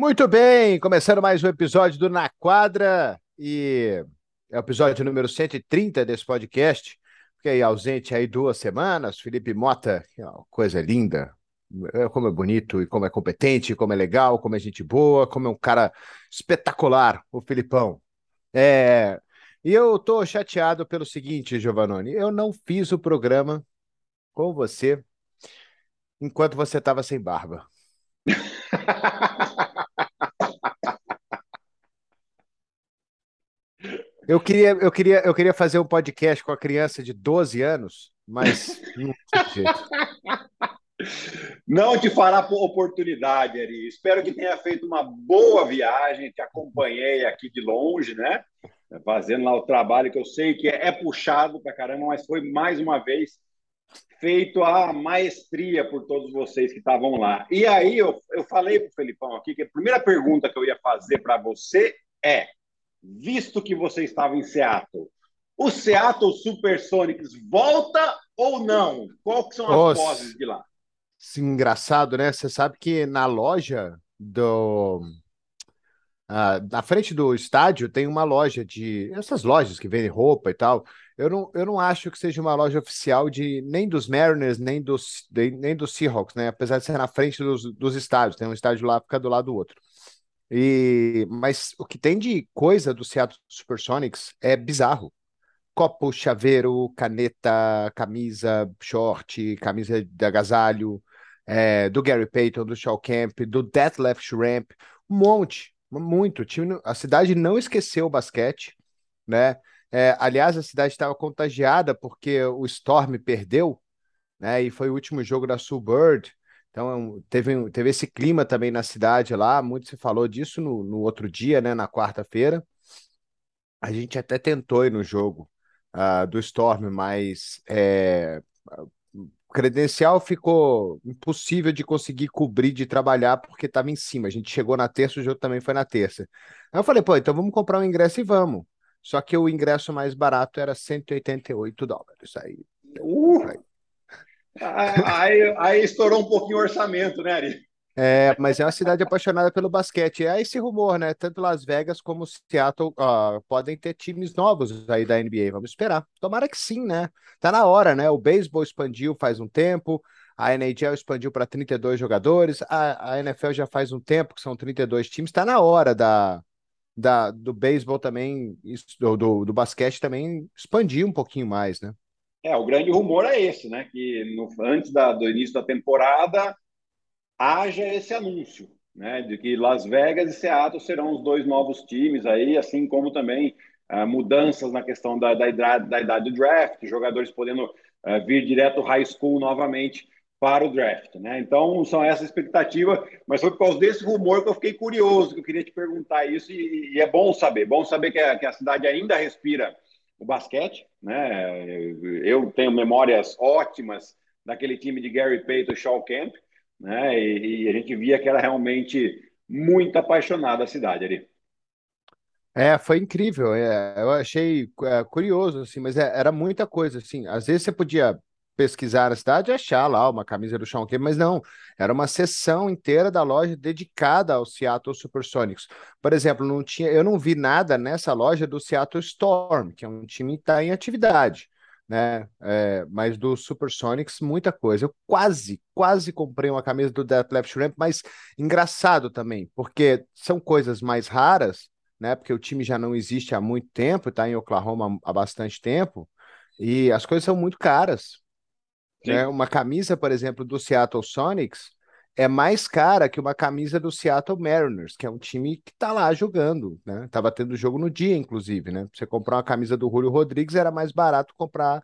Muito bem, começando mais um episódio do Na Quadra e é o episódio número 130 desse podcast. Fiquei ausente aí duas semanas. Felipe Mota, é coisa linda, é, como é bonito e como é competente, como é legal, como é gente boa, como é um cara espetacular, o Filipão. É, e eu tô chateado pelo seguinte, Giovannone, eu não fiz o programa com você enquanto você estava sem barba. Eu queria, eu, queria, eu queria fazer um podcast com a criança de 12 anos, mas não jeito. Não te fará oportunidade, Ari. Espero que tenha feito uma boa viagem. Te acompanhei aqui de longe, né? Fazendo lá o trabalho que eu sei que é, é puxado pra caramba, mas foi mais uma vez feito a maestria por todos vocês que estavam lá. E aí eu, eu falei para o Felipão aqui que a primeira pergunta que eu ia fazer para você é: visto que você estava em Seattle, o Seattle Supersonics volta ou não? Qual que são as Nossa, poses de lá? Sim, engraçado, né? Você sabe que na loja do ah, na frente do estádio tem uma loja de essas lojas que vendem roupa e tal. Eu não, eu não acho que seja uma loja oficial de nem dos Mariners, nem dos, de, nem dos Seahawks, né? Apesar de ser na frente dos, dos estádios, tem um estádio lá, fica do lado do outro. E, mas o que tem de coisa do Seattle Supersonics é bizarro. Copo, chaveiro, caneta, camisa, short, camisa de agasalho, é, do Gary Payton, do Shaw Camp, do Death Left Ramp, um monte, muito. A cidade não esqueceu o basquete, né? É, aliás, a cidade estava contagiada porque o Storm perdeu, né? E foi o último jogo da Suburb. Então, teve, teve esse clima também na cidade lá, muito se falou disso no, no outro dia, né, na quarta-feira. A gente até tentou ir no jogo uh, do Storm, mas é, credencial ficou impossível de conseguir cobrir, de trabalhar, porque estava em cima. A gente chegou na terça, o jogo também foi na terça. Aí eu falei, pô, então vamos comprar um ingresso e vamos. Só que o ingresso mais barato era 188 dólares. Aí, uh! aí Aí, aí estourou um pouquinho o orçamento, né, Ari? É, mas é uma cidade apaixonada pelo basquete. É esse rumor, né? Tanto Las Vegas como Seattle podem ter times novos aí da NBA. Vamos esperar. Tomara que sim, né? Tá na hora, né? O beisebol expandiu faz um tempo, a NHL expandiu para 32 jogadores, a, a NFL já faz um tempo que são 32 times. Tá na hora da, da, do beisebol também, do, do, do basquete também expandir um pouquinho mais, né? É, o grande rumor é esse, né? Que no, antes da, do início da temporada haja esse anúncio, né? De que Las Vegas e Seattle serão os dois novos times aí, assim como também uh, mudanças na questão da, da, idade, da idade do draft, jogadores podendo uh, vir direto high school novamente para o draft, né? Então são essa expectativa, mas foi por causa desse rumor que eu fiquei curioso, que eu queria te perguntar isso e, e é bom saber, bom saber que a, que a cidade ainda respira o basquete, né? Eu tenho memórias ótimas daquele time de Gary Payton Shaw Camp, né? E, e, a gente via que era realmente muito apaixonada a cidade ali. É, foi incrível. É, eu achei é, curioso, assim, mas é, era muita coisa, assim. Às vezes você podia pesquisar na cidade e achar lá uma camisa do Sean Kemp, mas não, era uma seção inteira da loja dedicada ao Seattle Supersonics. Por exemplo, não tinha, eu não vi nada nessa loja do Seattle Storm, que é um time que está em atividade, né? É, mas do Supersonics, muita coisa. Eu quase, quase comprei uma camisa do Death Left Ramp, mas engraçado também, porque são coisas mais raras, né? Porque o time já não existe há muito tempo, está em Oklahoma há bastante tempo. E as coisas são muito caras. Né? Uma camisa, por exemplo, do Seattle Sonics é mais cara que uma camisa do Seattle Mariners, que é um time que está lá jogando, né? Tava tendo jogo no dia, inclusive, né? Você comprar uma camisa do Julio Rodrigues era mais barato comprar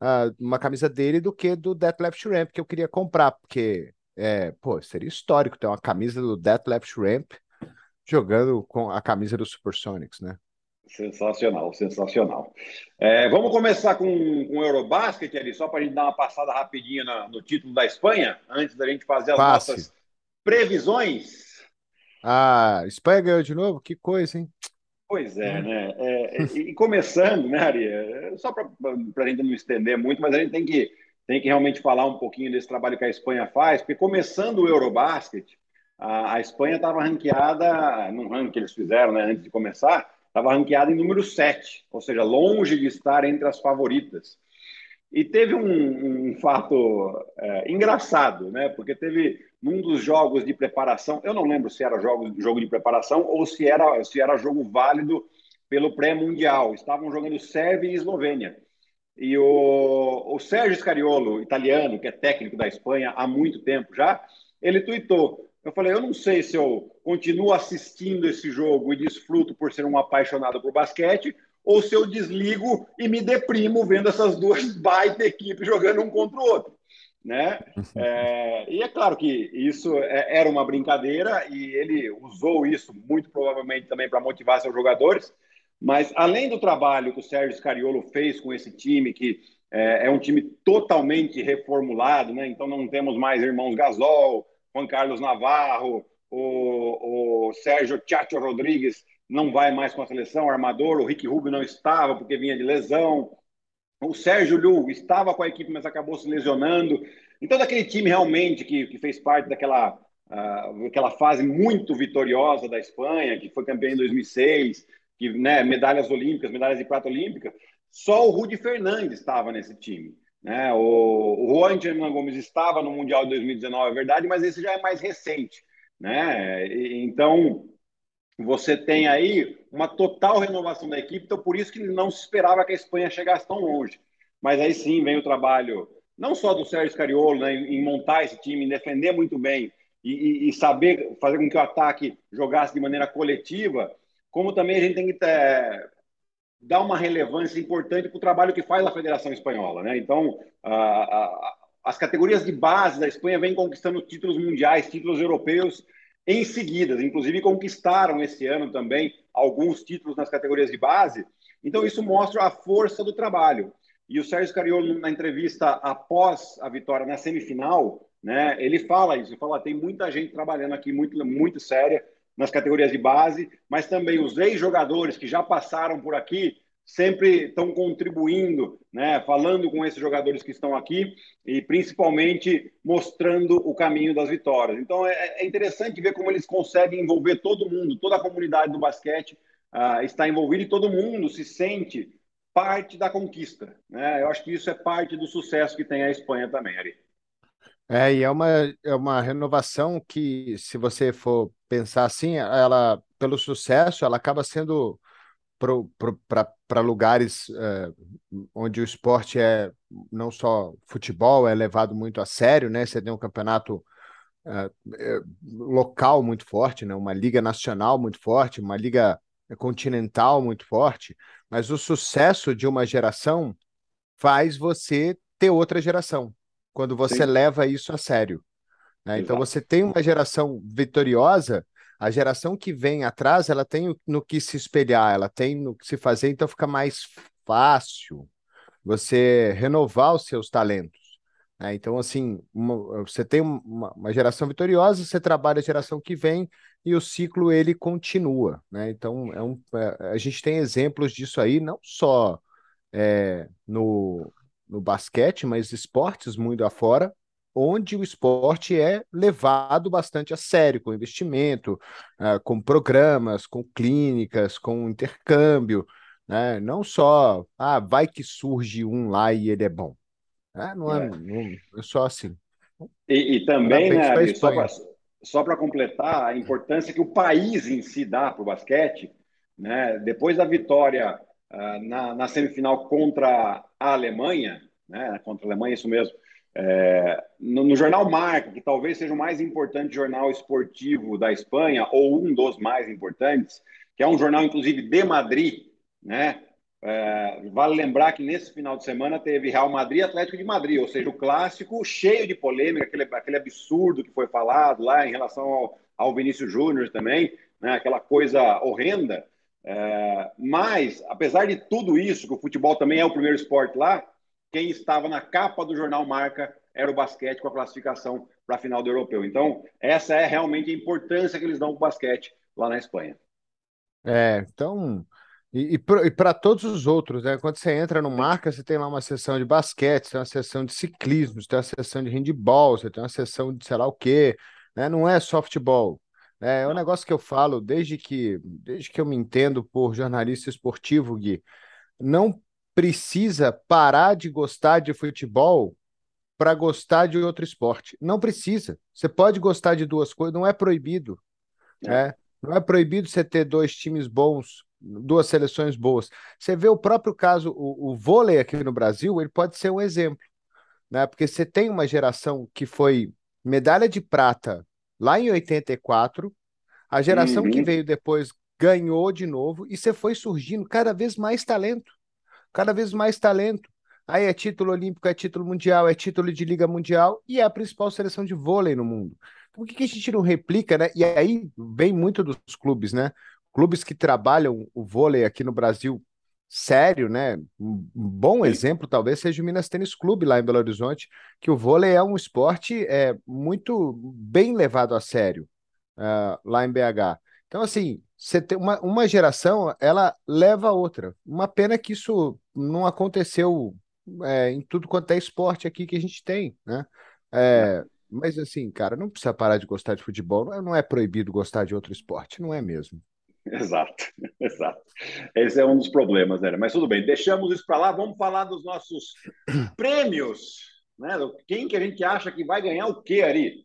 uh, uma camisa dele do que do Death Left Ramp, que eu queria comprar, porque, é, pô, seria histórico ter uma camisa do Death Left Ramp jogando com a camisa do Supersonics, né? Sensacional, sensacional. É, vamos começar com, o Eurobasket ali, só para a gente dar uma passada rapidinha na, no título da Espanha, antes da gente fazer as Passe. nossas previsões. Ah, Espanha ganhou de novo? Que coisa, hein? Pois é, hum. né? É, e começando, né, Ari? Só para a gente não estender muito, mas a gente tem que, tem que realmente falar um pouquinho desse trabalho que a Espanha faz, porque começando o Eurobasket, a, a Espanha estava ranqueada, no ranking que eles fizeram né, antes de começar, estava ranqueada em número 7, ou seja, longe de estar entre as favoritas. E teve um, um fato é, engraçado, né? Porque teve num dos jogos de preparação, eu não lembro se era jogo, jogo de preparação ou se era, se era jogo válido pelo pré-mundial. Estavam jogando Sérvia e Eslovênia. E o, o Sérgio Scariolo, italiano, que é técnico da Espanha há muito tempo já, ele tuitou. Eu falei, eu não sei se eu continuo assistindo esse jogo e desfruto por ser um apaixonado por basquete, ou se eu desligo e me deprimo vendo essas duas baita equipes jogando um contra o outro. Né? É, e é claro que isso é, era uma brincadeira e ele usou isso muito provavelmente também para motivar seus jogadores. Mas além do trabalho que o Sérgio Scariolo fez com esse time, que é, é um time totalmente reformulado, né? então não temos mais irmãos Gasol, Juan Carlos Navarro, o, o Sérgio Chacho Rodrigues não vai mais com a seleção, armador, o Rick Rubio não estava porque vinha de lesão, o Sérgio Lu estava com a equipe, mas acabou se lesionando. Então, daquele time realmente que, que fez parte daquela, uh, aquela fase muito vitoriosa da Espanha, que foi campeão em 2006, que, né, medalhas olímpicas, medalhas de prata olímpica, só o Rudi Fernandes estava nesse time. Né? O, o Juan Hernan Gomes estava no Mundial de 2019, é verdade, mas esse já é mais recente. Né? Então, você tem aí uma total renovação da equipe, então por isso que não se esperava que a Espanha chegasse tão longe. Mas aí sim vem o trabalho, não só do Sérgio Cariolo, né, em montar esse time, em defender muito bem e, e, saber fazer com que o ataque jogasse de maneira coletiva, como também a gente tem que é, dar uma relevância importante para o trabalho que faz a Federação Espanhola. Né? Então, a, a, as categorias de base da Espanha vêm conquistando títulos mundiais, títulos europeus, em seguida, inclusive conquistaram esse ano também alguns títulos nas categorias de base. Então, isso mostra a força do trabalho. E o Sérgio Cariolo, na entrevista após a vitória na semifinal, né, ele fala isso, ele fala, tem muita gente trabalhando aqui muito, muito séria nas categorias de base, mas também os ex-jogadores que já passaram por aqui sempre estão contribuindo, né, falando com esses jogadores que estão aqui e principalmente mostrando o caminho das vitórias. Então é, é interessante ver como eles conseguem envolver todo mundo, toda a comunidade do basquete uh, está envolvida e todo mundo se sente parte da conquista. Né? Eu acho que isso é parte do sucesso que tem a Espanha também, Ari. É, e é uma, é uma renovação que, se você for pensar assim, ela, pelo sucesso, ela acaba sendo para lugares é, onde o esporte é não só futebol, é levado muito a sério, né? Você tem um campeonato é, local muito forte, né? Uma liga nacional muito forte, uma liga continental muito forte, mas o sucesso de uma geração faz você ter outra geração quando você Sim. leva isso a sério. Né? Então você tem uma geração vitoriosa a geração que vem atrás, ela tem no que se espelhar, ela tem no que se fazer, então fica mais fácil você renovar os seus talentos. Né? Então, assim, uma, você tem uma, uma, geração vitoriosa, você trabalha a geração que vem e o ciclo ele continua. Né? Então, é um, é, a gente tem exemplos disso aí, não só é, no, no basquete, mas esportes muito afora, onde o esporte é levado bastante a sério, com investimento, uh, com programas, com clínicas, com intercâmbio, né? não só, ah, vai que surge um lá e ele é bom. Né? Não, é, é. Não, é só assim. E, e também, né, só para completar, a importância que o país em si dá para o basquete, né? depois da vitória uh, na, na semifinal contra a Alemanha, né? contra a Alemanha, isso mesmo, é, no, no, jornal Marca, que talvez seja o mais importante jornal esportivo da Espanha, ou um dos mais importantes, que é um jornal, inclusive, de Madrid, né? É, vale lembrar que nesse final de semana teve Real Madrid e Atlético de Madrid, ou seja, o clássico cheio de polêmica, aquele, aquele absurdo que foi falado lá em relação ao, ao Vinícius Júnior também, né? aquela coisa horrenda. É, mas, apesar de tudo isso, que o futebol também é o primeiro esporte lá, quem estava na capa do jornal Marca era o basquete com a classificação para a final do europeu. Então, essa é realmente a importância que eles dão para o basquete lá na Espanha. É, então. E, e para todos os outros, né? Quando você entra no Marca, você tem lá uma sessão de basquete, você tem uma sessão de ciclismo, você tem uma sessão de handball, você tem uma sessão de sei lá o quê. né? Não é softball. É, é um negócio que eu falo desde que, desde que eu me entendo por jornalista esportivo, Gui. Não precisa parar de gostar de futebol para gostar de outro esporte. Não precisa. Você pode gostar de duas coisas, não é proibido. É. Né? Não é proibido você ter dois times bons, duas seleções boas. Você vê o próprio caso, o, o vôlei aqui no Brasil, ele pode ser um exemplo. Né? Porque você tem uma geração que foi medalha de prata lá em 84, a geração uhum. que veio depois ganhou de novo e você foi surgindo cada vez mais talento cada vez mais talento. Aí é título olímpico, é título mundial, é título de Liga Mundial e é a principal seleção de vôlei no mundo. Por que, que a gente não replica, né? E aí vem muito dos clubes, né? Clubes que trabalham o vôlei aqui no Brasil sério, né? Um bom exemplo talvez seja o Minas Tênis Clube lá em Belo Horizonte, que o vôlei é um esporte é, muito bem levado a sério uh, lá em BH. Então, assim, você tem uma, uma geração, ela leva a outra. Uma pena que isso não aconteceu é, em tudo quanto é esporte aqui que a gente tem, né? É, mas assim, cara, não precisa parar de gostar de futebol. Não é proibido gostar de outro esporte, não é mesmo? Exato, exato. Esse é um dos problemas, né? Mas tudo bem, deixamos isso para lá. Vamos falar dos nossos prêmios, né? Quem que a gente acha que vai ganhar o quê, Ari?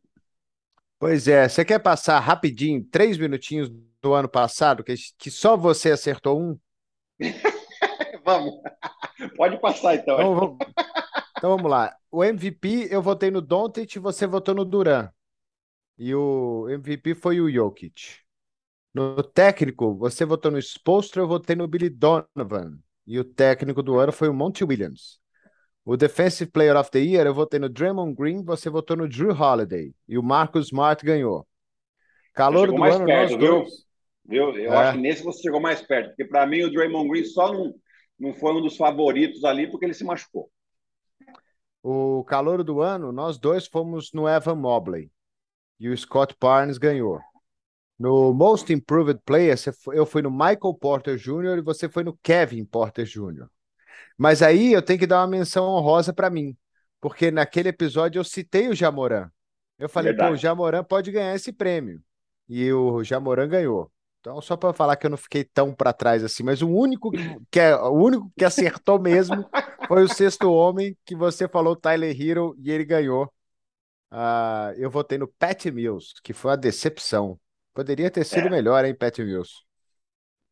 Pois é, você quer passar rapidinho, três minutinhos do ano passado, que, que só você acertou um? vamos, pode passar então. Então vamos, então vamos lá. O MVP eu votei no Doncic e você votou no Duran. E o MVP foi o Jokic. No técnico, você votou no Spolstra, eu votei no Billy Donovan. E o técnico do ano foi o Monty Williams. O Defensive Player of the Year, eu votei no Draymond Green, você votou no Drew Holiday. E o Marcus Smart ganhou. Calor do ano, perto, nós viu? viu? Eu é. acho que nesse você chegou mais perto, porque para mim o Draymond Green só não, não foi um dos favoritos ali porque ele se machucou. O calor do ano, nós dois fomos no Evan Mobley. E o Scott Barnes ganhou. No Most Improved Player, eu fui no Michael Porter Jr. e você foi no Kevin Porter Jr. Mas aí eu tenho que dar uma menção honrosa para mim, porque naquele episódio eu citei o Jamoran. Eu falei, Verdade. pô, o Jamoran pode ganhar esse prêmio. E o Jamoran ganhou. Então, só para falar que eu não fiquei tão para trás assim, mas o único que, é, o único que acertou mesmo foi o sexto homem que você falou, Tyler Hero, e ele ganhou. Uh, eu votei no Pat Mills, que foi uma decepção. Poderia ter sido é. melhor, hein, Pat Mills?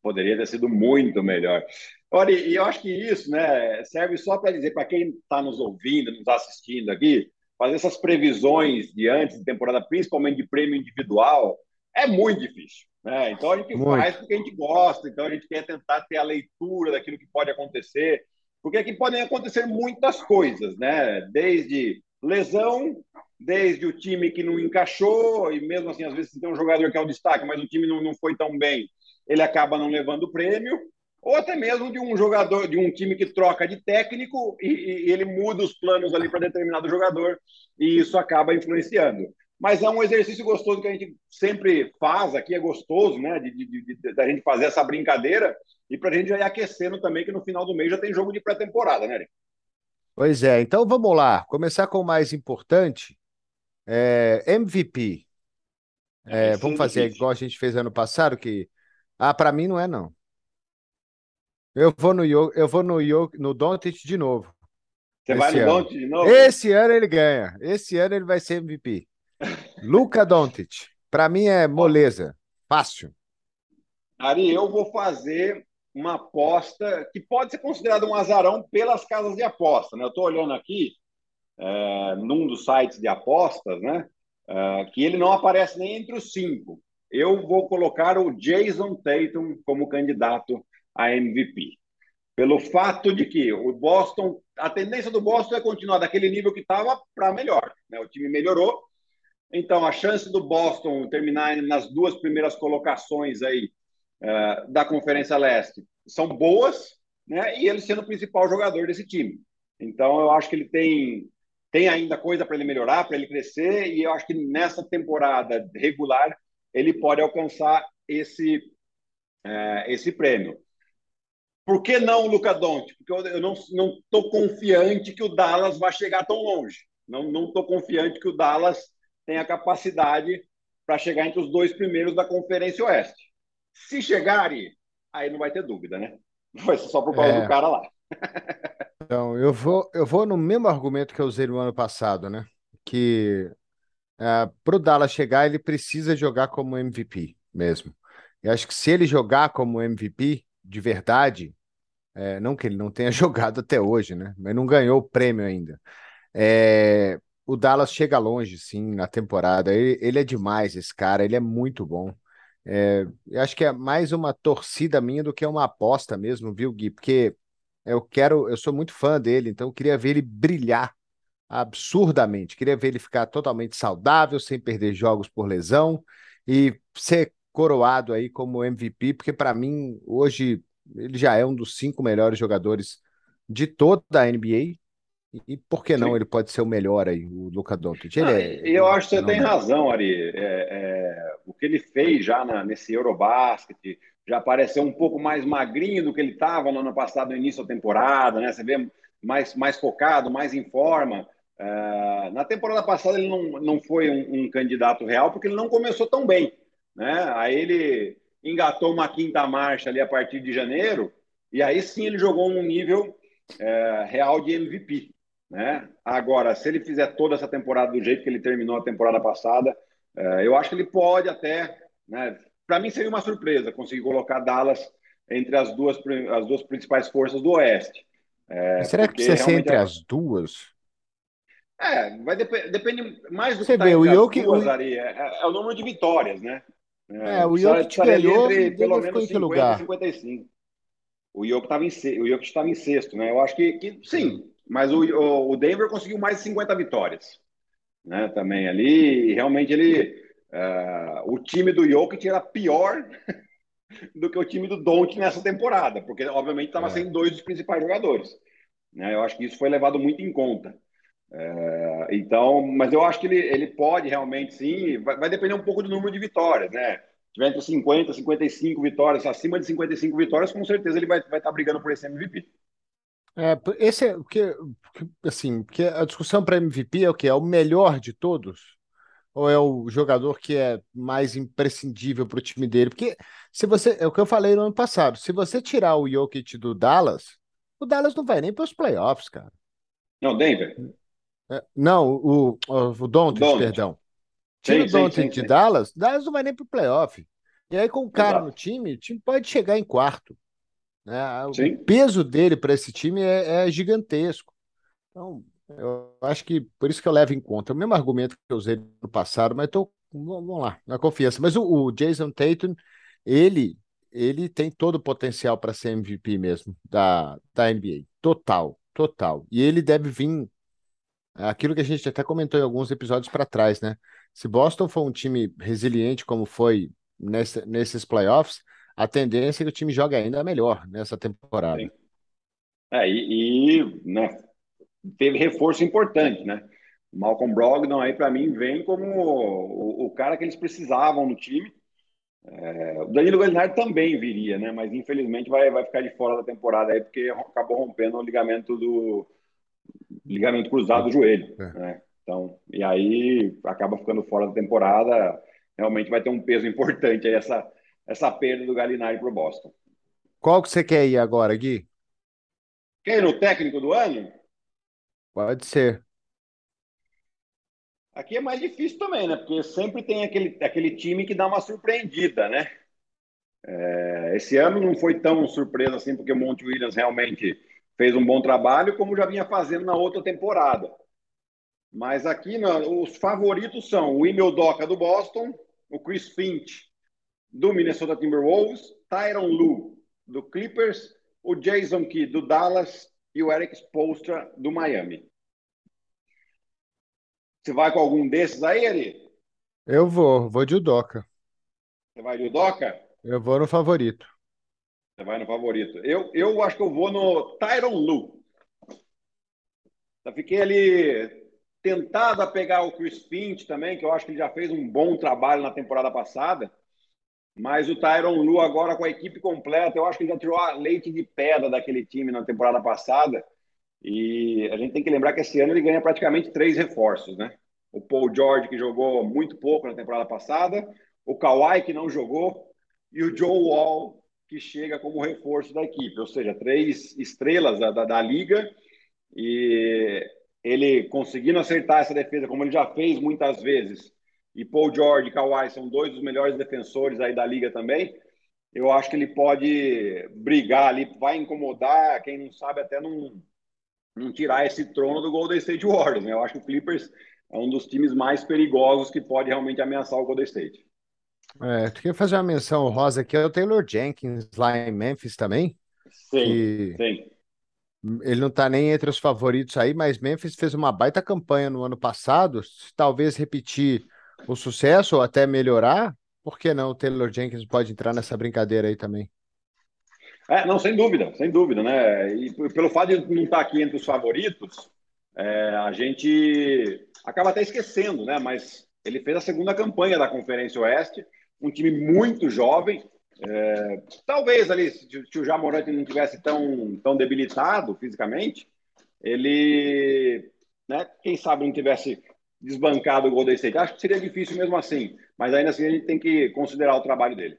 Poderia ter sido muito melhor. Olha, e eu acho que isso né, serve só para dizer, para quem está nos ouvindo, nos assistindo aqui, fazer essas previsões de antes de temporada, principalmente de prêmio individual, é muito difícil. Né? Então a gente muito. faz porque a gente gosta, então a gente quer tentar ter a leitura daquilo que pode acontecer, porque aqui podem acontecer muitas coisas, né? Desde lesão, desde o time que não encaixou, e mesmo assim, às vezes tem um jogador que é o destaque, mas o time não, não foi tão bem, ele acaba não levando o prêmio ou até mesmo de um jogador, de um time que troca de técnico e, e ele muda os planos ali para determinado jogador e isso acaba influenciando. Mas é um exercício gostoso que a gente sempre faz aqui, é gostoso, né? De, de, de, de a gente fazer essa brincadeira e para a gente já ir aquecendo também, que no final do mês já tem jogo de pré-temporada, né, Eric? Pois é, então vamos lá, começar com o mais importante, é, MVP. É, vamos fazer igual a gente fez ano passado, que ah, para mim não é não. Eu vou no eu vou no no Doncic de novo. Você vai no Doncic de novo? Esse ano ele ganha. Esse ano ele vai ser MVP. Luca Doncic. Para mim é moleza. Fácil. Ari, eu vou fazer uma aposta que pode ser considerada um azarão pelas casas de aposta. Né? Eu estou olhando aqui é, num dos sites de apostas, né? É, que ele não aparece nem entre os cinco. Eu vou colocar o Jason Tatum como candidato a MVP. Pelo fato de que o Boston, a tendência do Boston é continuar daquele nível que estava para melhor. Né? O time melhorou, então a chance do Boston terminar nas duas primeiras colocações aí uh, da Conferência Leste são boas, né? E ele sendo o principal jogador desse time. Então eu acho que ele tem tem ainda coisa para ele melhorar, para ele crescer, e eu acho que nessa temporada regular ele pode alcançar esse, uh, esse prêmio. Por que não o Luca Doncic? Porque eu, eu não estou confiante que o Dallas vai chegar tão longe. Não estou confiante que o Dallas tem a capacidade para chegar entre os dois primeiros da Conferência Oeste. Se chegarem, aí não vai ter dúvida, né? Vai ser só por causa é. do cara lá. Então, eu vou, eu vou no mesmo argumento que eu usei no ano passado, né? Que é, para o Dallas chegar, ele precisa jogar como MVP mesmo. Eu acho que se ele jogar como MVP de verdade, é, não que ele não tenha jogado até hoje, né? Mas não ganhou o prêmio ainda. É, o Dallas chega longe, sim, na temporada. Ele, ele, é demais, esse cara, ele é muito bom. É, eu acho que é mais uma torcida minha do que uma aposta mesmo, viu, Gui? Porque eu quero, eu sou muito fã dele, então eu queria ver ele brilhar absurdamente. Queria ver ele ficar totalmente saudável, sem perder jogos por lesão e ser coroado aí como MVP, porque para mim hoje ele já é um dos cinco melhores jogadores de toda a NBA. E por que não Sim. ele pode ser o melhor aí, o Luca Doncic? Ele ah, é, eu acho que você tem razão, Ari. É, é, o que ele fez já na, nesse Eurobasket, já pareceu um pouco mais magrinho do que ele estava no ano passado, no início da temporada, né? Você vê mais, mais focado, mais em forma. Uh, na temporada passada ele não, não foi um, um, candidato real porque ele não começou tão bem. Né? Aí ele engatou uma quinta marcha ali a partir de janeiro e aí sim ele jogou um nível uh, real de MVP. Né? Agora, se ele fizer toda essa temporada do jeito que ele terminou a temporada passada, uh, eu acho que ele pode até. Né? Para mim seria uma surpresa conseguir colocar Dallas entre as duas, as duas principais forças do Oeste. será que precisa ser entre é... as duas? É, vai dep depende mais do Você que vê, tá o Jokic, é, é, é, o número de vitórias, né? É, é o Jokic ganhou, entre, pelo menos 50 lugar? e 55. O Jokic estava em, o Jokic estava em sexto, né? Eu acho que, que sim, mas o, o, o, Denver conseguiu mais de 50 vitórias, né? Também ali, realmente ele, uh, o time do Jokic era pior do que o time do Don't nessa temporada, porque obviamente estava é. sem dois dos principais jogadores. Né? Eu acho que isso foi levado muito em conta. É, então, mas eu acho que ele, ele pode realmente sim, vai, vai, depender um pouco do número de vitórias, né? Se tiver entre 50 e 55 vitórias, acima de 55 vitórias, com certeza ele vai, vai estar brigando por esse MVP. É, esse é porque, assim, porque a discussão para MVP é o que? É o melhor de todos? Ou é o jogador que é mais imprescindível para o time dele? Porque se você, é o que eu falei no ano passado, se você tirar o Jokic do Dallas, o Dallas não vai nem para os playoffs, cara. Não, Denver. É, não, o, o Doncic, perdão. Tira o Doncic de Dallas, Dallas não vai nem para o playoff. E aí, com o cara Exato. no time, o time pode chegar em quarto. Né? O peso dele para esse time é, é, gigantesco. Então, eu acho que por isso que eu levo em conta. O mesmo argumento que eu usei no passado, mas estou. Vamos lá, na confiança. Mas o, o, Jason Tatum, ele, ele tem todo o potencial para ser MVP mesmo da, da NBA. Total, total. E ele deve vir aquilo que a gente até comentou em alguns episódios para trás, né? Se Boston for um time resiliente como foi nesse, nesses playoffs, a tendência é que o time jogue ainda melhor nessa temporada. É, e, e né, teve reforço importante, né? Malcolm Brogdon aí para mim vem como o, o, cara que eles precisavam no time. É, o Danilo Gallinari também viria, né? Mas infelizmente vai, vai ficar de fora da temporada aí porque acabou rompendo o ligamento do, ligamento cruzado do joelho. É. Né? Então, e aí acaba ficando fora da temporada. Realmente vai ter um peso importante aí essa, essa perda do Galinari para o Boston. Qual que você quer ir agora, Gui? Quer ir no técnico do ano? Pode ser. Aqui é mais difícil também, né? Porque sempre tem aquele, aquele time que dá uma surpreendida, né? É, esse ano não foi tão surpresa assim, porque o Monte Williams realmente fez um bom trabalho, como já vinha fazendo na outra temporada. Mas aqui os favoritos são o Emil Doca do Boston, o Chris Finch do Minnesota Timberwolves, Tyron Lu do Clippers, o Jason Kidd do Dallas e o Eric Spoelstra do Miami. Você vai com algum desses aí, Ari? Eu vou, vou de Udoca. Você vai de Udoca? Eu vou no favorito. Vai no favorito. Eu, eu acho que eu vou no Tyron Lu. Fiquei ali tentado a pegar o Chris Finch também, que eu acho que ele já fez um bom trabalho na temporada passada. Mas o Tyron Lu agora com a equipe completa, eu acho que ele já tirou a leite de pedra daquele time na temporada passada. E a gente tem que lembrar que esse ano ele ganha praticamente três reforços, né? o Paul George, que jogou muito pouco na temporada passada, o Kawhi, que não jogou, e o Joe Wall, que chega como reforço da equipe. Ou seja, três estrelas da, da, da liga, e ele conseguindo acertar essa defesa, como ele já fez muitas vezes, e Paul George e Kawhi são dois dos melhores defensores aí da liga também, eu acho que ele pode brigar ali, vai incomodar, quem não sabe até não, não tirar esse trono do Golden State Warriors. Né? Eu acho que o Clippers é um dos times mais perigosos que pode realmente ameaçar o Golden State. É, tu queria fazer uma menção rosa aqui, é o Taylor Jenkins lá em Memphis também. Sim, sim. Ele não está nem entre os favoritos aí, mas Memphis fez uma baita campanha no ano passado. Talvez repetir o sucesso ou até melhorar, por que não o Taylor Jenkins pode entrar nessa brincadeira aí também? É, não, sem dúvida, sem dúvida, né? E pelo fato de não estar aqui entre os favoritos, é, a gente acaba até esquecendo, né? Mas ele fez a segunda campanha da Conferência Oeste, um time muito jovem. É, talvez ali, se o Jamorante não tivesse tão, tão debilitado fisicamente, ele, né, quem sabe não tivesse desbancado o Golden State. Acho que seria difícil mesmo assim, mas ainda assim a gente tem que considerar o trabalho dele.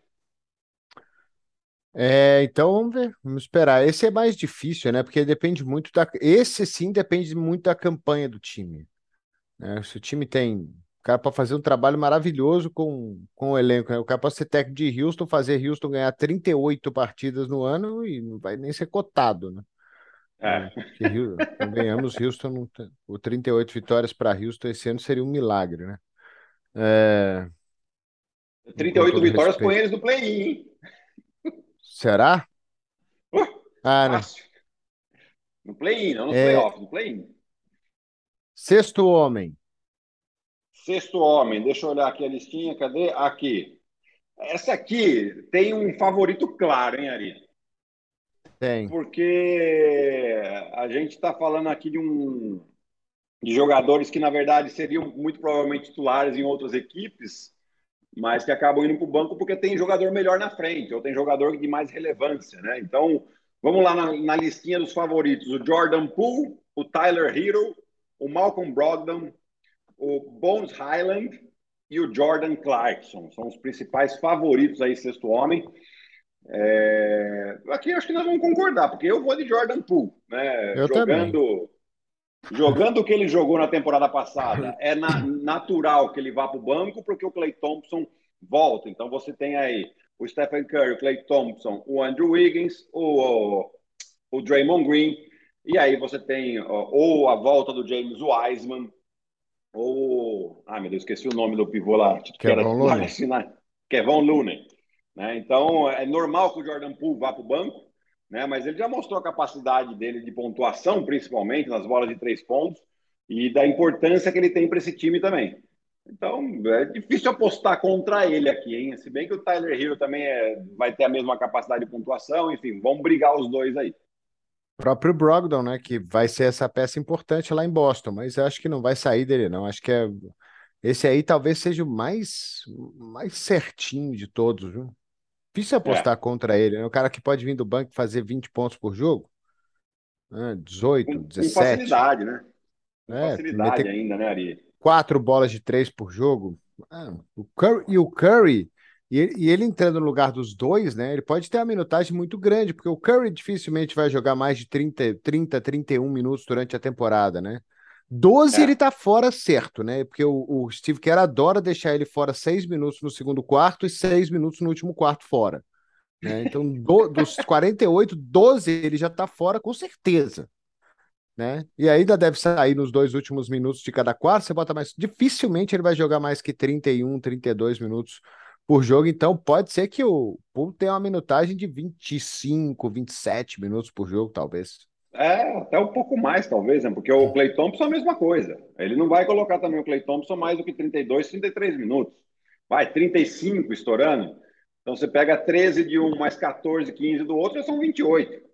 É, então vamos ver, vamos esperar. Esse é mais difícil, né? Porque depende muito da. Esse sim depende muito da campanha do time. Né? Se o time tem. O cara pode fazer um trabalho maravilhoso com, com o elenco. Né? O cara pode ser técnico de Houston, fazer Houston ganhar 38 partidas no ano e não vai nem ser cotado, né? É. Ganhamos Houston, não o 38 vitórias para Houston esse ano seria um milagre, né? É, 38 vitórias respeito. põe eles no play-in. Será? Uh, ah, né? No play-in, não no é... playoff, no play-in. Sexto homem. Sexto homem, deixa eu olhar aqui a listinha, cadê? Aqui. Essa aqui tem um favorito claro, hein, Ari? Tem. Porque a gente está falando aqui de um de jogadores que, na verdade, seriam muito provavelmente titulares em outras equipes, mas que acabam indo para o banco porque tem jogador melhor na frente, ou tem jogador de mais relevância, né? Então, vamos lá na, na listinha dos favoritos: o Jordan Poole, o Tyler Hero, o Malcolm Brogdon, o Bones Highland e o Jordan Clarkson. São os principais favoritos aí, sexto homem. É... Aqui acho que nós vamos concordar, porque eu vou de Jordan Poole, né? Eu jogando, também. jogando o que ele jogou na temporada passada, é na, natural que ele vá para o banco, porque o Clay Thompson volta. Então você tem aí o Stephen Curry, o Clay Thompson, o Andrew Wiggins, o, o, o Draymond Green, e aí você tem ou a volta do James Wiseman, ou. Ah, meu Deus, esqueci o nome do pivô lá. Era Looney. Kevin Looney. Né? Então, é normal que o Jordan Poole vá para o banco, né? mas ele já mostrou a capacidade dele de pontuação, principalmente nas bolas de três pontos, e da importância que ele tem para esse time também. Então, é difícil apostar contra ele aqui, hein? Se bem que o Tyler Hill também é, vai ter a mesma capacidade de pontuação, enfim, vamos brigar os dois aí. Próprio Brogdon, né, que vai ser essa peça importante lá em Boston, mas eu acho que não vai sair dele, não. Acho que é... esse aí talvez seja o mais, mais certinho de todos, viu? Difícil apostar é. contra ele, né? O cara que pode vir do banco e fazer 20 pontos por jogo, né? 18, com, 17. Com facilidade, né? Com é, facilidade ainda, né, Ari? Quatro bolas de três por jogo. Ah, o Curry, e o Curry, e ele, entrando no lugar dos dois, né? Ele pode ter uma minutagem muito grande, porque o Curry dificilmente vai jogar mais de 30, 30 31 minutos durante a temporada, né? 12 é. ele tá fora certo, né? Porque o, o, Steve Kerr adora deixar ele fora 6 minutos no segundo quarto e 6 minutos no último quarto fora. Né? Então, do, dos 48, 12 ele já tá fora com certeza. Né? E ainda deve sair nos dois últimos minutos de cada quarto, você bota mais. Dificilmente ele vai jogar mais que 31, 32 minutos por jogo, então pode ser que o Poole tenha uma minutagem de 25, 27 minutos por jogo, talvez. É, até um pouco mais, talvez, né? porque o Clay Thompson é a mesma coisa. Ele não vai colocar também o Clay Thompson mais do que 32, 33 minutos. Vai, 35 estourando. Então você pega 13 de um mais 14, 15 do outro, já são 28.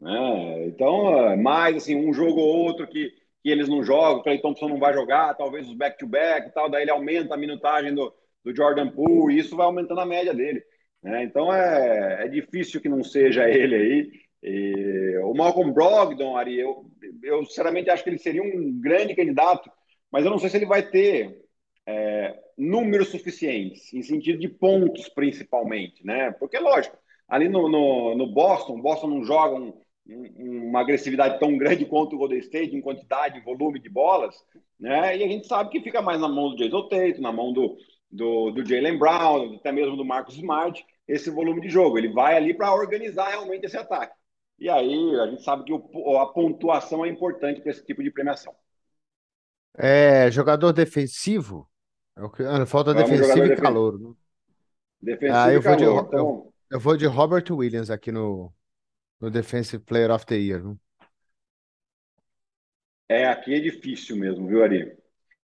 Né? Então, mais assim, um jogo ou outro que, que eles não jogam, o Clay Thompson não vai jogar, talvez os back-to-back -back e tal, daí ele aumenta a minutagem do, do Jordan Poole, e isso vai aumentando a média dele. Né? Então é, é difícil que não seja ele aí. E o Malcolm Brogdon, Ari, eu, eu sinceramente acho que ele seria um grande candidato mas eu não sei se ele vai ter é, números suficientes, em sentido de pontos, principalmente, né? Porque, lógico, ali no, no, no Boston, Boston não joga um, um, uma agressividade tão grande quanto o Golden State, em quantidade, volume de bolas, né? E a gente sabe que fica mais na mão do Jason Tate, na mão do, do, do Jalen Brown, até mesmo do Marcus Smart, esse volume de jogo. Ele vai ali para organizar realmente esse ataque. E aí a gente sabe que o, a pontuação é importante para esse tipo de premiação. É, jogador defensivo? É ah, falta Vamos defensivo e calor. Né? Defensivo ah, eu e vou calor. De, então... eu, eu, vou de Robert Williams aqui no, no Defensive Player of the Year. Viu? É, aqui é difícil mesmo, viu, Ari?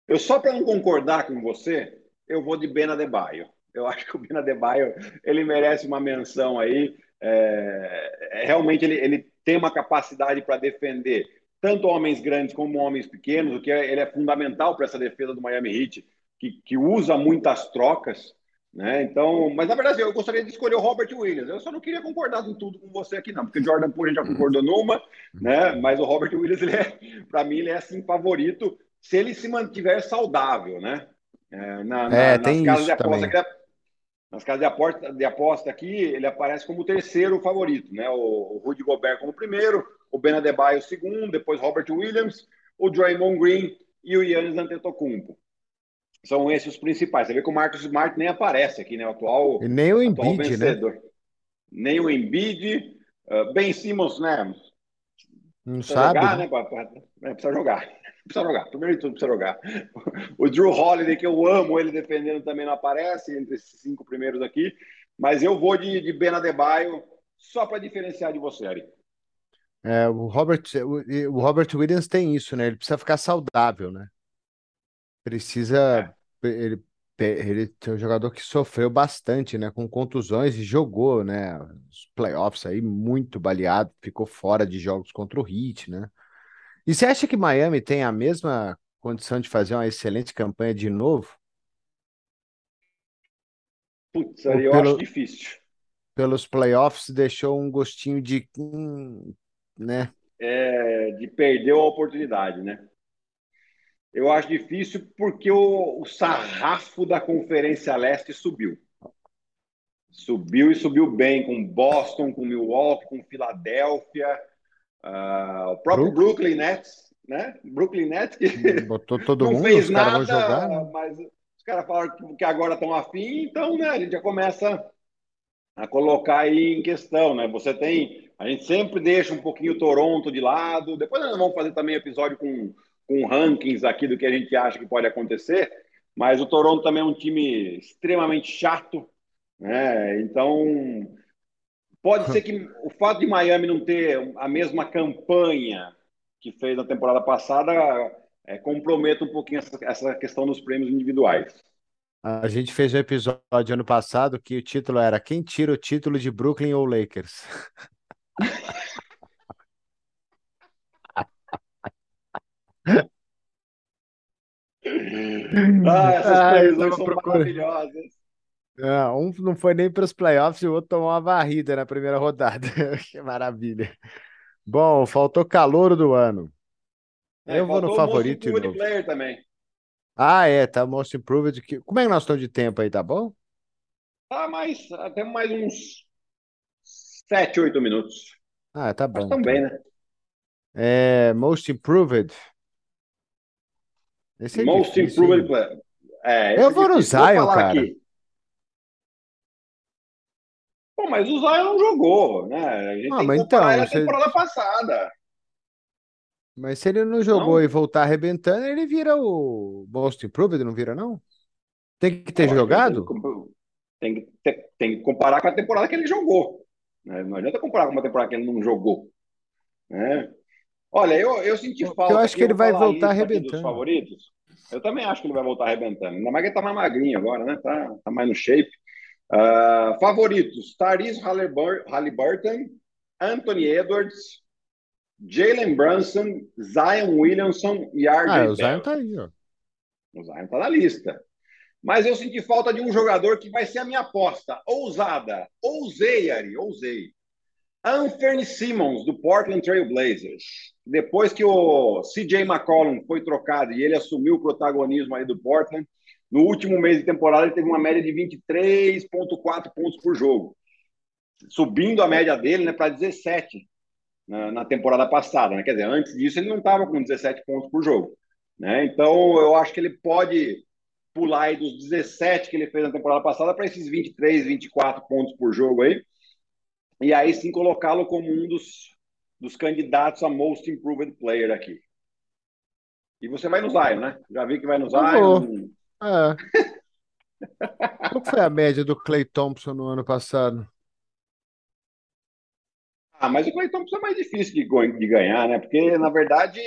Eu só para não concordar com você, eu vou de Bena Debaio. Eu acho que o Bena Debaio ele merece uma menção aí. É, é, realmente ele, ele tem uma capacidade para defender tanto homens grandes como homens pequenos, o que é, ele é fundamental para essa defesa do Miami Heat, que, que usa muitas trocas. Né? Então, mas na verdade eu gostaria de escolher o Robert Williams. Eu só não queria concordar com tudo com você aqui, não, porque o Jordan Poole já concordou numa, né? Mas o Robert Williams, é, para mim, ele é assim favorito se ele se mantiver saudável, né? É, na, na, é, nas casas de aposta que, nas casas de aposta, de aposta aqui, ele aparece como o terceiro favorito, né? O, o Rudy Gobert como primeiro, o Ben Adebayo segundo, depois Robert Williams, o Draymond Green e o Yannis Antetokounmpo. São esses os principais. Você vê que o Marcos Smart nem aparece aqui, né? O atual, e nem o Embiid, né? Nem o Embiid. Uh, ben Simmons, né? Não precisa sabe. Jogar, né? né? Precisa jogar. Precisa jogar. Primeiro de tudo, precisa jogar. O Drew Holiday, que eu amo ele defendendo, também não aparece entre esses cinco primeiros aqui. Mas eu vou de, de Ben Adebayo só para diferenciar de você, Ari. É, o Robert, o, o Robert Williams tem isso, né? Ele precisa ficar saudável, né? Precisa. É. Ele, ele tem um jogador que sofreu bastante, né? Com contusões e jogou, né? Os playoffs aí muito baleado, ficou fora de jogos contra o Heat, né? E você acha que Miami tem a mesma condição de fazer uma excelente campanha de novo? Putz, aí eu pelo, acho difícil. Pelos playoffs deixou um gostinho de hum, né? É, de perder a oportunidade, né? Eu acho difícil porque o, o sarrafo da Conferência Leste subiu. Subiu e subiu bem com Boston, com Milwaukee, com Filadélfia, uh, o próprio Brooklyn. Brooklyn Nets, né? Brooklyn Nets que botou todo não mundo, fez nada, jogar, né? mas os caras falaram que agora estão afim, então, né? A gente já começa a colocar aí em questão, né? Você tem a gente sempre deixa um pouquinho o Toronto de lado. Depois nós vamos fazer também episódio com, com rankings aqui do que a gente acha que pode acontecer. Mas o Toronto também é um time extremamente chato. Né? Então, pode ser que o fato de Miami não ter a mesma campanha que fez na temporada passada é, comprometa um pouquinho essa, essa questão dos prêmios individuais. A gente fez um episódio ano passado que o título era Quem tira o título de Brooklyn ou Lakers? Ah, essas previsões são maravilhosas. Ah, um não foi nem para os playoffs e o outro tomou uma varrida na primeira rodada. que maravilha. Bom, faltou calor do ano. É, eu vou no favorito. Most player também. Ah, é, tá Most Improved. Como é que nós estamos de tempo aí, tá bom? Tá mais, até mais uns Sete, oito minutos. Ah, tá bom. Mas também, então. né? É, Most Improved. Esse é Most difícil, Improved. É, eu vou é no Zion, cara. Aqui. Pô, mas o Zion não jogou, né? A gente ah, tem que então, você... temporada passada. Mas se ele não jogou não? e voltar arrebentando, ele vira o Most Improved, não vira, não? Tem que ter jogado? Tem que, tem, tem que comparar com a temporada que ele jogou. Né? Não adianta comparar com uma temporada que ele não jogou. Né? Olha, eu, eu senti falta. Eu acho que ele vai voltar arrebentando. favoritos. Eu também acho que ele vai voltar arrebentando. Ainda mais que ele tá mais magrinho agora, né? Tá, tá mais no shape. Uh, favoritos: Tyrese Halliburton, Anthony Edwards, Jalen Brunson, Zion Williamson e RJ Ah, o Zion tá aí, ó. O Zion tá na lista. Mas eu senti falta de um jogador que vai ser a minha aposta. Ousada. Ousei, Ari. Ousei. Anthony Simmons, do Portland Trail Blazers. Depois que o CJ McCollum foi trocado e ele assumiu o protagonismo aí do Portland, no último mês de temporada ele teve uma média de 23,4 pontos por jogo, subindo a média dele né, para 17 na, na, temporada passada. Né? Quer dizer, antes disso ele não estava com 17 pontos por jogo. Né? Então eu acho que ele pode pular aí dos 17 que ele fez na temporada passada para esses 23, 24 pontos por jogo aí e aí sim colocá-lo como um dos, dos candidatos a Most Improved Player aqui. E você vai no Zion, né? Já vi que vai no Zion. É. Qual foi a média do Clay Thompson no ano passado? Ah, mas o Clay Thompson é mais difícil de, de ganhar, né? Porque, na verdade,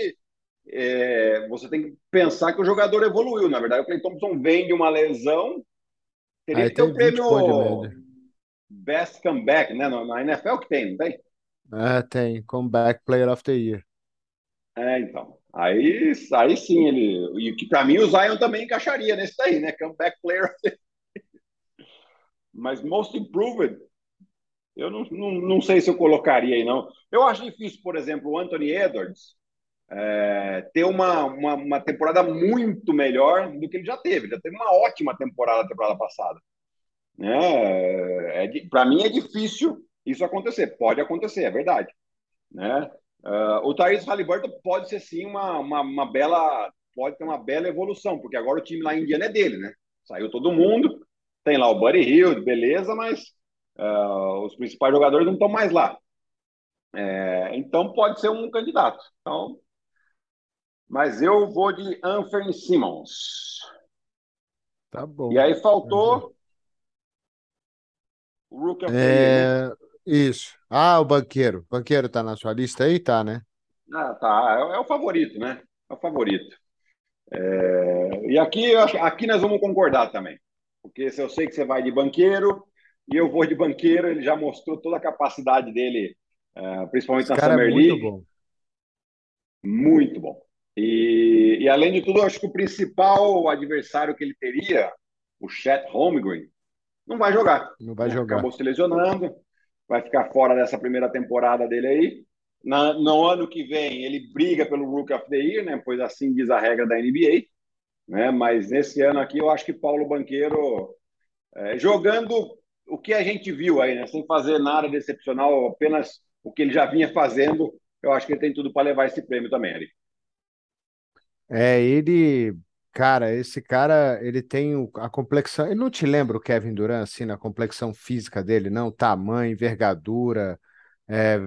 é, você tem que pensar que o jogador evoluiu. Na verdade, o Clay Thompson vem de uma lesão. Teria Aí que ter o prêmio Best Comeback, né? Na NFL que tem, não tem? É, tem. Comeback Player of the Year. É, então. Aí, aí sim, ele. E que para mim o Zion também encaixaria nesse daí, né? Comeback Player. Mas Most Improved, eu não, não, não sei se eu colocaria aí, não. Eu acho difícil, por exemplo, o Anthony Edwards é, ter uma, uma, uma, temporada muito melhor do que ele já teve. Já teve uma ótima temporada temporada passada. Né? É, Para mim é difícil isso acontecer. Pode acontecer, é verdade. Né? Uh, o Thaís Halliburton pode ser sim uma, uma, uma, bela, pode ter uma bela evolução, porque agora o time lá em Indiana é dele, né? Saiu todo mundo, tem lá o Buddy Hill, beleza, mas uh, os principais jogadores não estão mais lá. É, então pode ser um candidato. Então, mas eu vou de Anthony Simmons. Tá bom. E aí faltou o Rook of é... Isso. Ah, o banqueiro. O banqueiro tá na sua lista aí? Tá, né? Ah, tá. É, é o favorito, né? É o favorito. É... E aqui, aqui nós vamos concordar também. Porque se eu sei que você vai de banqueiro e eu vou de banqueiro, ele já mostrou toda a capacidade dele, é, principalmente Esse na Summer é League. Muito bom. Muito bom. E, e, além de tudo, eu acho que o principal adversário que ele teria, o Chet Holmgren, não vai jogar. Não vai jogar. Acabou se lesionando, vai ficar fora dessa primeira temporada dele aí. Na, no ano que vem, ele briga pelo Rookie of the Year, né? Pois assim diz a regra da NBA. Né? Mas nesse ano aqui, eu acho que Paulo Banqueiro, é, jogando o que a gente viu aí, né? Sem fazer nada de excepcional, apenas o que ele já vinha fazendo, eu acho que ele tem tudo para levar esse prêmio também, Eric. É, ele Cara, esse cara, ele tem a complexão. Ele não te lembra o Kevin Durant, assim, na complexão física dele, não? Tamanho, envergadura. É,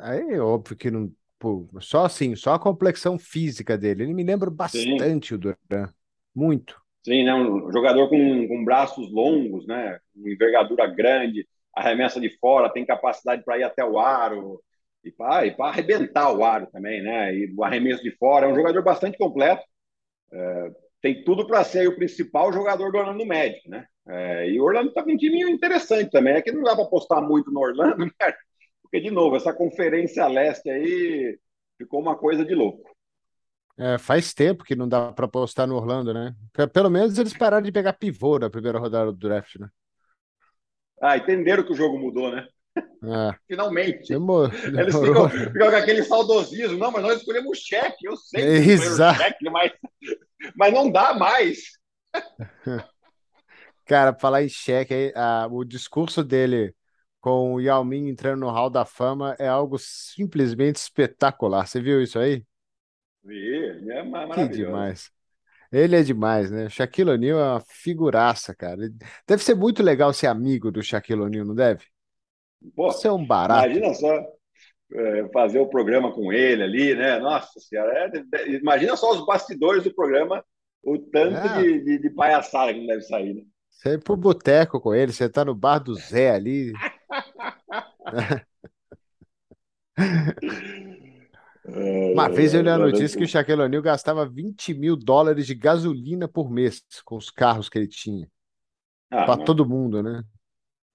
aí, é óbvio que não. Pô, só assim, só a complexão física dele. Ele me lembra bastante Sim. o Durant. Muito. Sim, né? Um jogador com, com braços longos, né? Uma envergadura grande, arremessa de fora, tem capacidade para ir até o aro e para arrebentar o aro também, né? E o arremesso de fora. É um jogador bastante completo. É, tem tudo para ser o principal jogador do Orlando Magic, né? É, e o Orlando está com um time interessante também. É que não dá para apostar muito no Orlando, né? Porque, de novo, essa conferência leste aí ficou uma coisa de louco. É, faz tempo que não dá para apostar no Orlando, né? Pelo menos eles pararam de pegar pivô na primeira rodada do draft, né? Ah, entenderam que o jogo mudou, né? É. Finalmente. Demorou. Eles ficam, ficam, com aquele saudosismo. Não, mas nós escolhemos o cheque. Eu sei que Exato. cheque, mas, mas não dá mais. Cara, falar em cheque, a, o discurso dele com o Yao Ming entrando no Hall da Fama é algo simplesmente espetacular. Você viu isso aí? Vi, é maravilhoso. Que demais. Ele é demais, né? Shaquille O'Neal é uma figuraça, cara. Deve ser muito legal ser amigo do Shaquille O'Neal, não deve? Pô, Isso é um barato. Imagina só é, fazer o programa com ele ali, né? Nossa senhora, é, imagina só os bastidores do programa, o tanto é. de, de, de, palhaçada que deve sair, né? Você ir pro boteco com ele, você tá no bar do Zé ali. Uma vez eu li a notícia que o Shaquille O'Neal gastava 20 mil dólares de gasolina por mês com os carros que ele tinha. Ah, para todo mundo, né?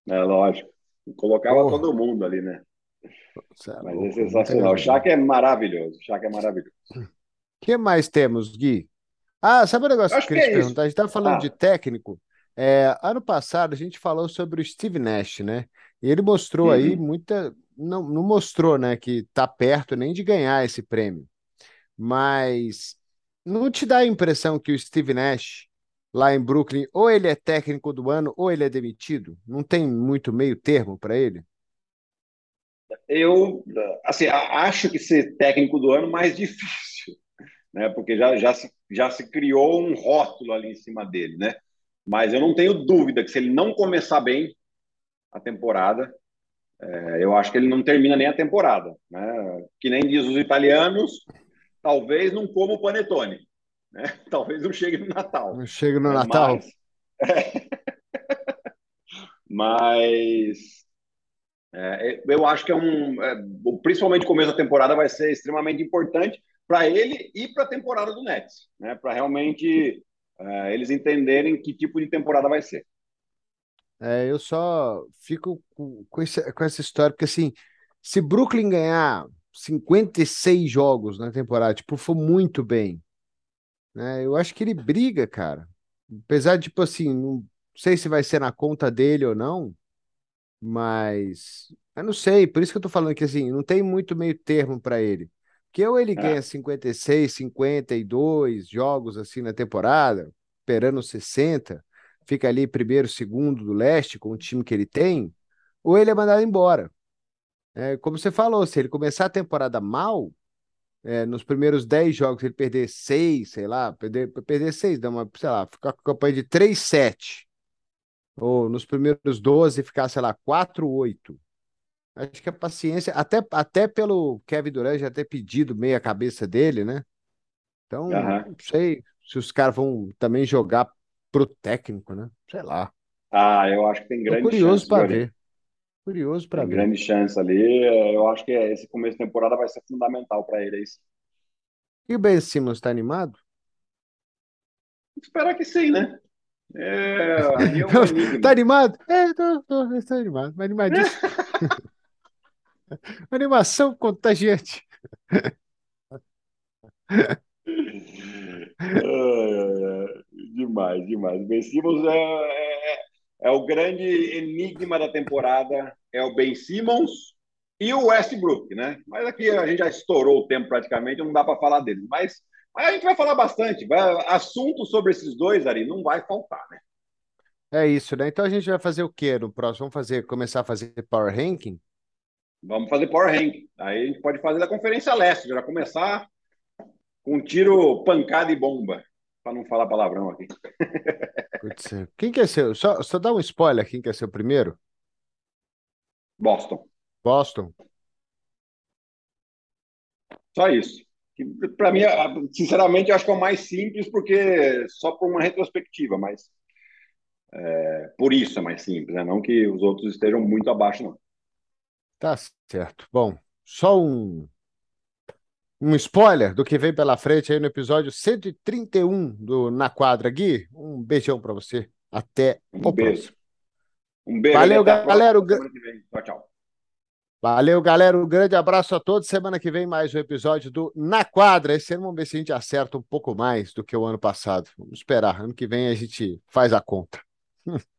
É lógico. Colocava Porra. todo mundo ali, né? É Mas é sensacional. O Shaq é maravilhoso. O Shaq é maravilhoso. O que mais temos, Gui? Ah, sabe o um negócio que eu queria que te é perguntar? A gente estava falando ah. de técnico. É, ano passado a gente falou sobre o Steve Nash, né? E ele mostrou uhum. aí muita, não, não mostrou, né, que tá perto nem de ganhar esse prêmio. Mas não te dá a impressão que o Steve Nash, lá em Brooklyn, ou ele é técnico do ano ou ele é demitido? Não tem muito meio termo para ele? Eu, assim, acho que ser técnico do ano é mais difícil, né? Porque já, já, se, já se criou um rótulo ali em cima dele, né? Mas eu não tenho dúvida que se ele não começar bem a temporada, é, eu acho que ele não termina nem a temporada, né? Que nem diz os italianos, talvez não coma o panetone, né? Talvez não chegue no Natal. Não chegue no Natal. Mas, é, mas é, eu acho que é um, é, principalmente o começo da temporada vai ser extremamente importante para ele e para a temporada do Nets, né? Para realmente é, eles entenderem que tipo de temporada vai ser. É, eu só fico com, com, esse, com essa história, porque assim, se Brooklyn ganhar 56 jogos na temporada, tipo, for muito bem, né? Eu acho que ele briga, cara. Apesar de, tipo assim, não sei se vai ser na conta dele ou não, mas eu não sei, por isso que eu tô falando que assim, não tem muito meio termo para ele. Que ou ele é. ganha 56, 52 jogos assim na temporada, esperando 60, fica ali primeiro, segundo do leste com o time que ele tem, ou ele é mandado embora. É, como você falou, se ele começar a temporada mal, é, nos primeiros 10 jogos ele perder 6, sei lá, perder, perder 6, dá uma, sei lá, ficar com a campanha de 3-7 ou nos primeiros 12 ficar, sei lá, 4, 8. Acho que a paciência, até, até pelo Kevin Durant já ter pedido meia cabeça dele, né? Então, uhum. não sei se os caras vão também jogar pro técnico, né? Sei lá. Ah, eu acho que tem grande Tô curioso para ver. Curioso para ver. Grande chance ali. Eu acho que esse começo de temporada vai ser fundamental para ele. Isso. E o Ben Simmons está animado? Espero que sim, né? É, é tá animado? É, tô, tô, estou animado, mas animadíssimo. Animação contagiante. demais, demais. Ben Simmons é, é, o grande enigma da temporada. É o Ben Simmons e o Westbrook, né? Mas aqui a gente já estourou o tempo praticamente, não dá para falar deles. Mas mas a gente vai falar bastante. Vai, assunto sobre esses dois, Ari, não vai faltar, né? É isso, né? Então a gente vai fazer o quê no próximo? Vamos fazer, começar a fazer Power Ranking? Vamos fazer Power Ranking. Aí a gente pode fazer da Conferência Leste, já começar com tiro, pancada e bomba, para não falar palavrão aqui. Quem quer ser? Só, só dá um spoiler, quem quer ser o primeiro? Boston. Boston. Só isso para mim, sinceramente, eu acho que é o mais simples, porque só por uma retrospectiva, mas é, por isso é mais simples, né? não que os outros estejam muito abaixo, não. Tá certo. Bom, só um, um spoiler do que vem pela frente aí no episódio 131 do Na Quadra. Gui, um beijão para você. Até um o beijo. próximo. Um beijo. Valeu, galera. Tchau, tchau. Valeu, galera. Um grande abraço a todos. Semana que vem, mais um episódio do Na Quadra. Esse ano vamos ver se a gente acerta um pouco mais do que o ano passado. Vamos esperar. Ano que vem a gente faz a conta.